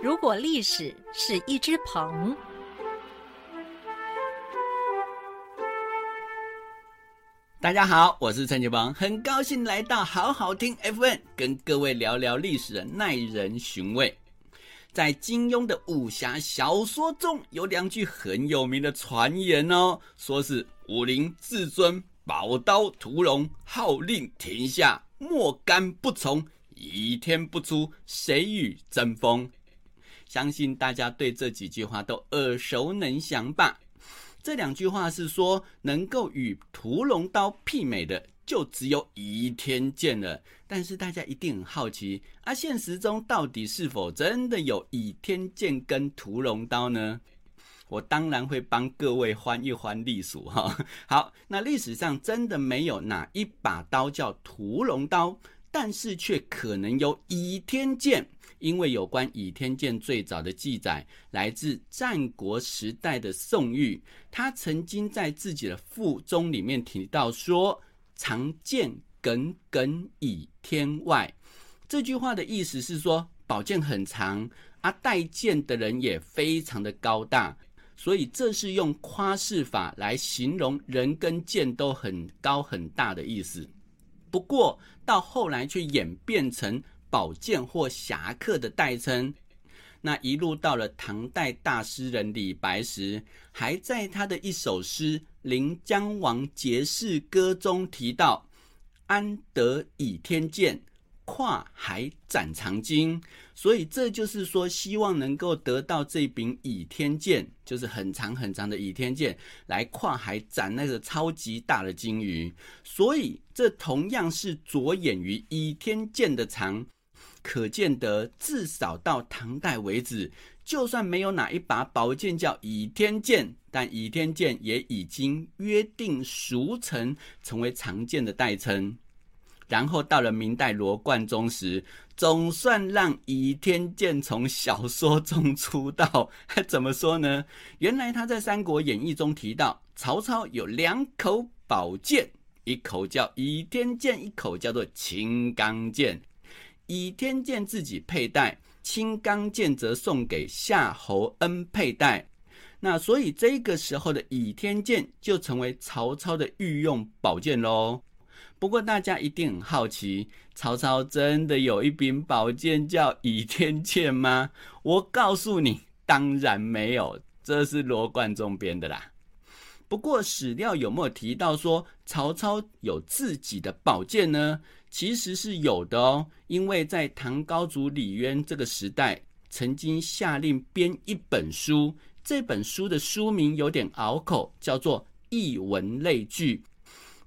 如果历史是一只鹏，大家好，我是陈杰邦，很高兴来到好好听 FN，跟各位聊聊历史的耐人寻味。在金庸的武侠小说中，有两句很有名的传言哦，说是武林至尊宝刀屠龙，号令天下莫敢不从，倚天不出，谁与争锋？相信大家对这几句话都耳熟能详吧？这两句话是说，能够与屠龙刀媲美的，就只有倚天剑了。但是大家一定很好奇，啊，现实中到底是否真的有倚天剑跟屠龙刀呢？我当然会帮各位翻一翻历史哈。好，那历史上真的没有哪一把刀叫屠龙刀，但是却可能有倚天剑。因为有关倚天剑最早的记载来自战国时代的宋玉，他曾经在自己的腹中里面提到说：“长剑耿耿倚天外。”这句话的意思是说，宝剑很长，啊，带剑的人也非常的高大，所以这是用夸饰法来形容人跟剑都很高很大的意思。不过到后来却演变成。宝剑或侠客的代称，那一路到了唐代大诗人李白时，还在他的一首诗《临江王节士歌》中提到：“安得倚天剑，跨海斩长鲸。”所以这就是说，希望能够得到这柄倚天剑，就是很长很长的倚天剑，来跨海斩那个超级大的鲸鱼。所以这同样是着眼于倚天剑的长。可见得，至少到唐代为止，就算没有哪一把宝剑叫倚天剑，但倚天剑也已经约定俗成，成为常见的代称。然后到了明代罗贯中时，总算让倚天剑从小说中出道。怎么说呢？原来他在《三国演义》中提到，曹操有两口宝剑，一口叫倚天剑，一口叫做青钢剑。倚天剑自己佩戴，青钢剑则送给夏侯恩佩戴。那所以这个时候的倚天剑就成为曹操的御用宝剑喽。不过大家一定很好奇，曹操真的有一柄宝剑叫倚天剑吗？我告诉你，当然没有，这是罗贯中编的啦。不过史料有没有提到说曹操有自己的宝剑呢？其实是有的哦，因为在唐高祖李渊这个时代，曾经下令编一本书，这本书的书名有点拗口，叫做《艺文类聚》，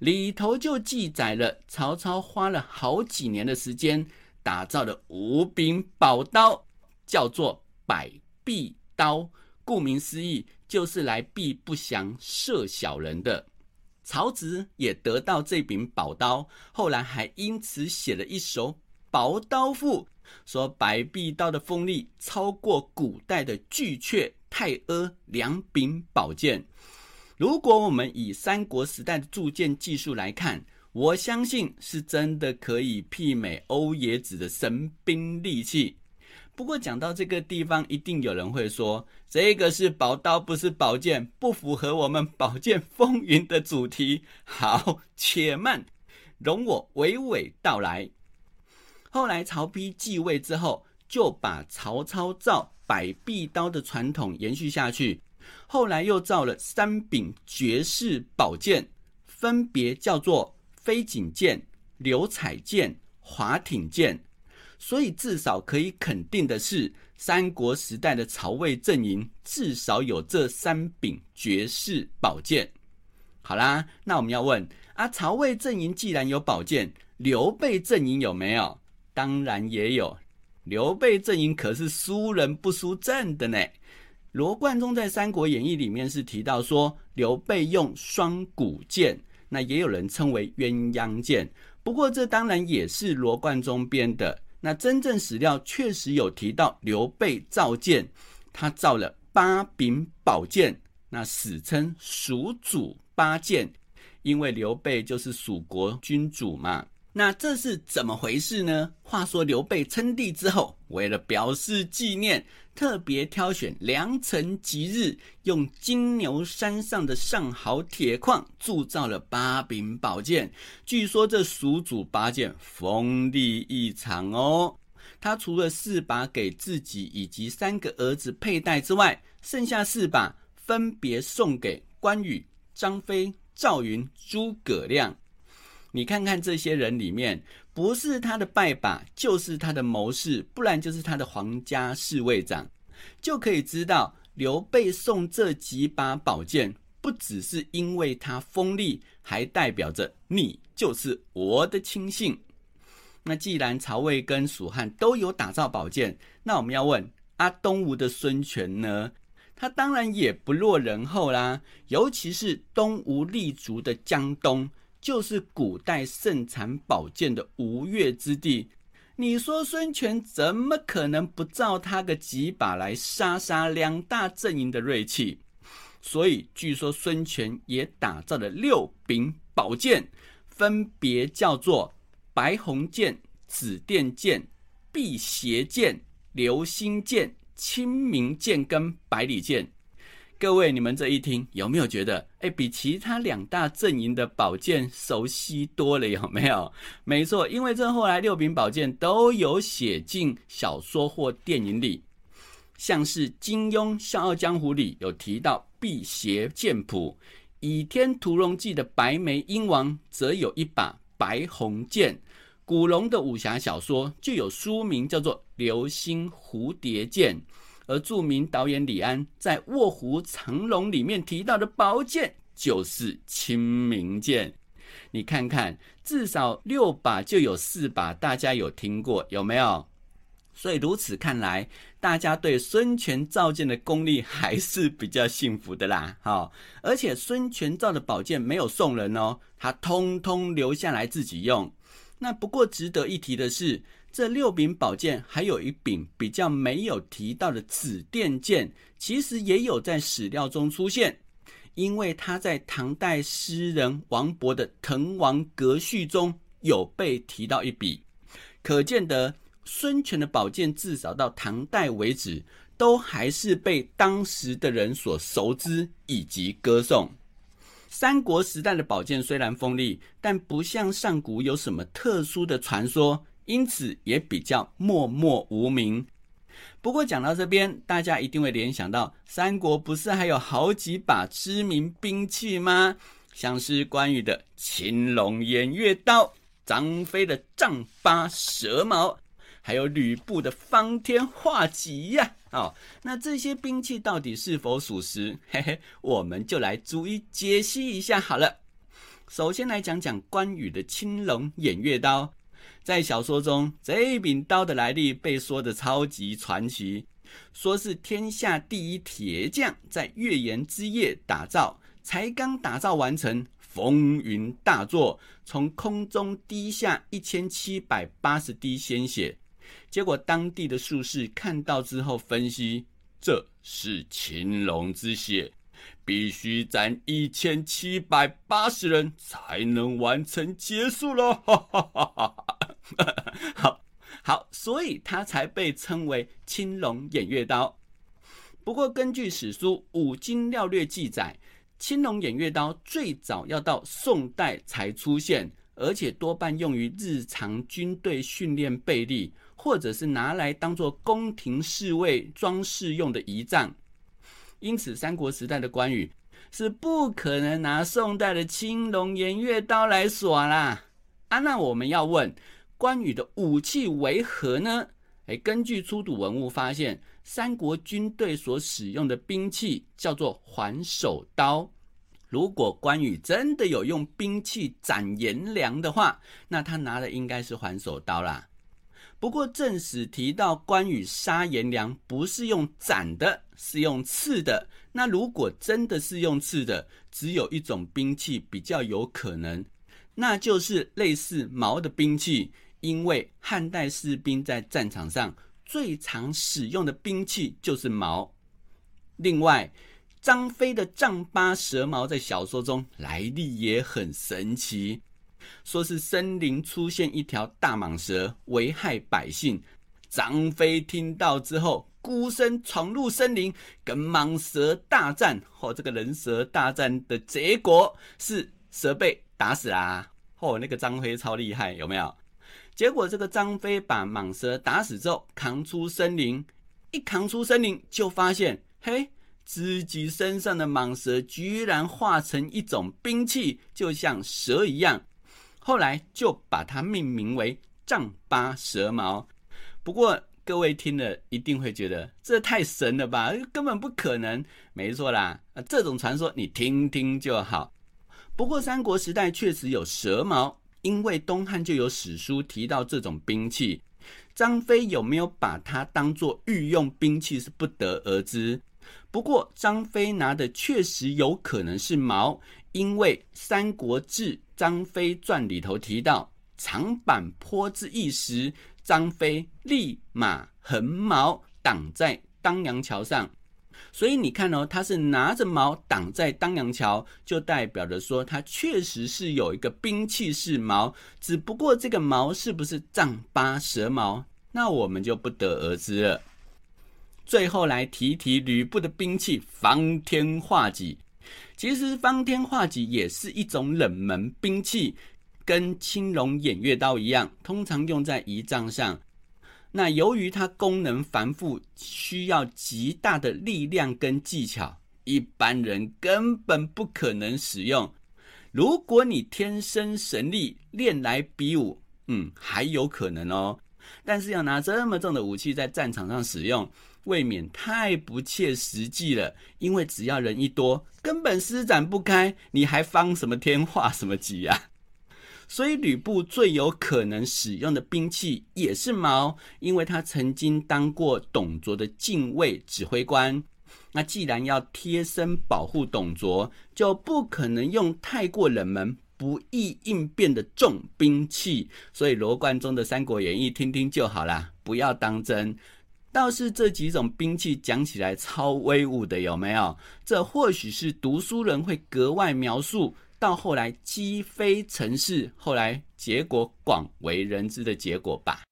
里头就记载了曹操花了好几年的时间打造的五柄宝刀，叫做百臂刀，顾名思义，就是来避不祥、射小人的。曹植也得到这柄宝刀，后来还因此写了一首《宝刀赋》，说百臂刀的锋利超过古代的巨阙、太阿两柄宝剑。如果我们以三国时代的铸剑技术来看，我相信是真的可以媲美欧冶子的神兵利器。不过讲到这个地方，一定有人会说：“这个是宝刀，不是宝剑，不符合我们宝剑风云的主题。”好，且慢，容我娓娓道来。后来曹丕继位之后，就把曹操造百臂刀的传统延续下去。后来又造了三柄绝世宝剑，分别叫做飞锦剑、流彩剑、华挺剑。所以至少可以肯定的是，三国时代的曹魏阵营至少有这三柄绝世宝剑。好啦，那我们要问啊，曹魏阵营既然有宝剑，刘备阵营有没有？当然也有。刘备阵营可是输人不输阵的呢。罗贯中在《三国演义》里面是提到说，刘备用双股剑，那也有人称为鸳鸯剑。不过这当然也是罗贯中编的。那真正史料确实有提到刘备造剑，他造了八柄宝剑，那史称蜀主八剑，因为刘备就是蜀国君主嘛。那这是怎么回事呢？话说刘备称帝之后，为了表示纪念，特别挑选良辰吉日，用金牛山上的上好铁矿铸造了八柄宝剑。据说这蜀主八剑锋利异常哦。他除了四把给自己以及三个儿子佩戴之外，剩下四把分别送给关羽、张飞、赵云、诸葛亮。你看看这些人里面，不是他的拜把，就是他的谋士，不然就是他的皇家侍卫长，就可以知道刘备送这几把宝剑，不只是因为他锋利，还代表着你就是我的亲信。那既然曹魏跟蜀汉都有打造宝剑，那我们要问阿东吴的孙权呢？他当然也不落人后啦，尤其是东吴立足的江东。就是古代盛产宝剑的吴越之地，你说孙权怎么可能不造他个几把来杀杀两大阵营的锐气？所以据说孙权也打造了六柄宝剑，分别叫做白虹剑、紫电剑、辟邪剑、流星剑、清明剑跟百里剑。各位，你们这一听有没有觉得，哎，比其他两大阵营的宝剑熟悉多了？有没有？没错，因为这后来六柄宝剑都有写进小说或电影里，像是金庸《笑傲江湖》里有提到辟邪剑谱，《倚天屠龙记》的白眉鹰王则有一把白虹剑，古龙的武侠小说就有书名叫做《流星蝴蝶剑》。而著名导演李安在《卧虎藏龙》里面提到的宝剑就是清明剑，你看看，至少六把就有四把，大家有听过有没有？所以如此看来，大家对孙权造剑的功力还是比较幸福的啦。好，而且孙权造的宝剑没有送人哦，他通通留下来自己用。那不过值得一提的是。这六柄宝剑还有一柄比较没有提到的紫电剑，其实也有在史料中出现，因为它在唐代诗人王勃的《滕王阁序》中有被提到一笔，可见得孙权的宝剑至少到唐代为止，都还是被当时的人所熟知以及歌颂。三国时代的宝剑虽然锋利，但不像上古有什么特殊的传说。因此也比较默默无名。不过讲到这边，大家一定会联想到三国不是还有好几把知名兵器吗？像是关羽的青龙偃月刀、张飞的丈八蛇矛，还有吕布的方天画戟呀。哦，那这些兵器到底是否属实？嘿嘿，我们就来逐一解析一下好了。首先来讲讲关羽的青龙偃月刀。在小说中，这一柄刀的来历被说的超级传奇，说是天下第一铁匠在月圆之夜打造，才刚打造完成，风云大作，从空中滴下一千七百八十滴鲜血，结果当地的术士看到之后分析，这是青龙之血。必须斩一千七百八十人才能完成结束了，好好，所以它才被称为青龙偃月刀。不过，根据史书《五经廖略》记载，青龙偃月刀最早要到宋代才出现，而且多半用于日常军队训练备力，或者是拿来当做宫廷侍卫装饰用的仪仗。因此，三国时代的关羽是不可能拿宋代的青龙偃月刀来耍啦。啊，那我们要问，关羽的武器为何呢？哎，根据出土文物发现，三国军队所使用的兵器叫做环手刀。如果关羽真的有用兵器斩颜良的话，那他拿的应该是环手刀啦。不过正史提到关羽杀颜良不是用斩的，是用刺的。那如果真的是用刺的，只有一种兵器比较有可能，那就是类似矛的兵器。因为汉代士兵在战场上最常使用的兵器就是矛。另外，张飞的丈八蛇矛在小说中来历也很神奇。说是森林出现一条大蟒蛇，危害百姓。张飞听到之后，孤身闯入森林，跟蟒蛇大战。哦，这个人蛇大战的结果是蛇被打死啦。哦，那个张飞超厉害，有没有？结果这个张飞把蟒蛇打死之后，扛出森林，一扛出森林，就发现，嘿。自己身上的蟒蛇居然化成一种兵器，就像蛇一样。后来就把它命名为丈八蛇矛。不过各位听了一定会觉得这太神了吧？根本不可能。没错啦，这种传说你听听就好。不过三国时代确实有蛇矛，因为东汉就有史书提到这种兵器。张飞有没有把它当作御用兵器是不得而知。不过，张飞拿的确实有可能是矛，因为《三国志·张飞传》里头提到“长坂坡之役时，张飞立马横矛挡在当阳桥上”，所以你看哦，他是拿着矛挡在当阳桥，就代表着说他确实是有一个兵器是矛，只不过这个矛是不是丈八蛇矛，那我们就不得而知了。最后来提提吕布的兵器方天画戟。其实方天画戟也是一种冷门兵器，跟青龙偃月刀一样，通常用在仪仗上。那由于它功能繁复，需要极大的力量跟技巧，一般人根本不可能使用。如果你天生神力，练来比武，嗯，还有可能哦。但是要拿这么重的武器在战场上使用。未免太不切实际了，因为只要人一多，根本施展不开，你还方什么天画什么戟呀？所以吕布最有可能使用的兵器也是矛，因为他曾经当过董卓的禁卫指挥官。那既然要贴身保护董卓，就不可能用太过冷门、不易应变的重兵器。所以罗贯中的《三国演义》听听就好啦，不要当真。倒是这几种兵器讲起来超威武的，有没有？这或许是读书人会格外描述，到后来击飞城市，后来结果广为人知的结果吧。